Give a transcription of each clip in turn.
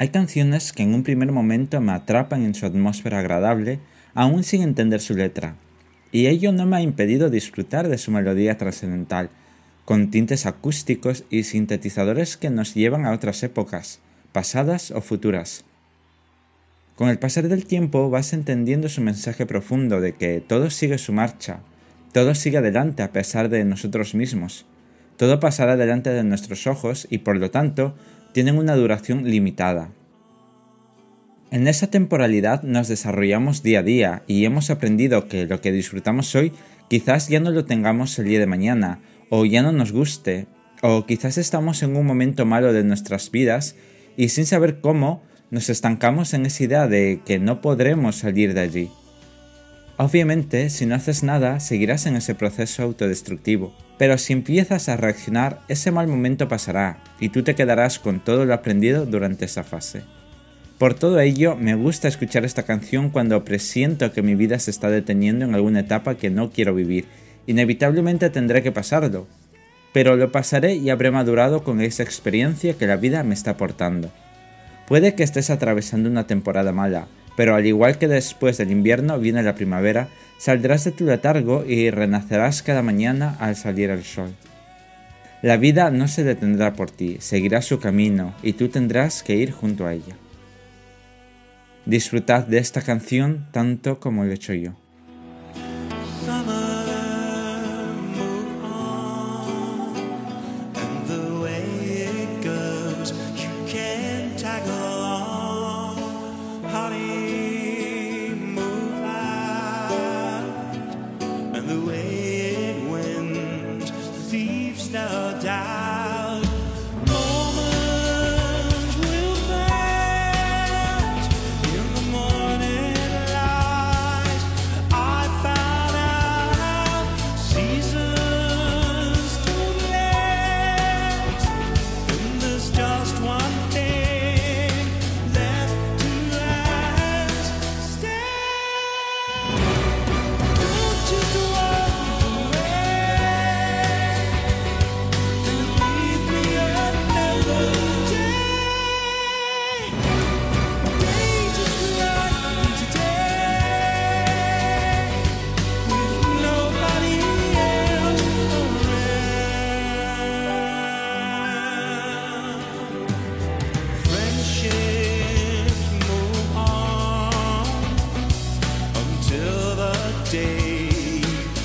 Hay canciones que en un primer momento me atrapan en su atmósfera agradable, aún sin entender su letra, y ello no me ha impedido disfrutar de su melodía trascendental, con tintes acústicos y sintetizadores que nos llevan a otras épocas, pasadas o futuras. Con el pasar del tiempo vas entendiendo su mensaje profundo de que todo sigue su marcha, todo sigue adelante a pesar de nosotros mismos, todo pasará delante de nuestros ojos y por lo tanto tienen una duración limitada. En esa temporalidad nos desarrollamos día a día y hemos aprendido que lo que disfrutamos hoy quizás ya no lo tengamos el día de mañana, o ya no nos guste, o quizás estamos en un momento malo de nuestras vidas y sin saber cómo nos estancamos en esa idea de que no podremos salir de allí. Obviamente, si no haces nada, seguirás en ese proceso autodestructivo. Pero si empiezas a reaccionar, ese mal momento pasará y tú te quedarás con todo lo aprendido durante esa fase. Por todo ello, me gusta escuchar esta canción cuando presiento que mi vida se está deteniendo en alguna etapa que no quiero vivir. Inevitablemente tendré que pasarlo, pero lo pasaré y habré madurado con esa experiencia que la vida me está aportando. Puede que estés atravesando una temporada mala, pero al igual que después del invierno viene la primavera, saldrás de tu letargo y renacerás cada mañana al salir el sol. La vida no se detendrá por ti, seguirá su camino y tú tendrás que ir junto a ella. Disfrutad de esta canción tanto como lo he hecho yo.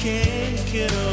can't get over.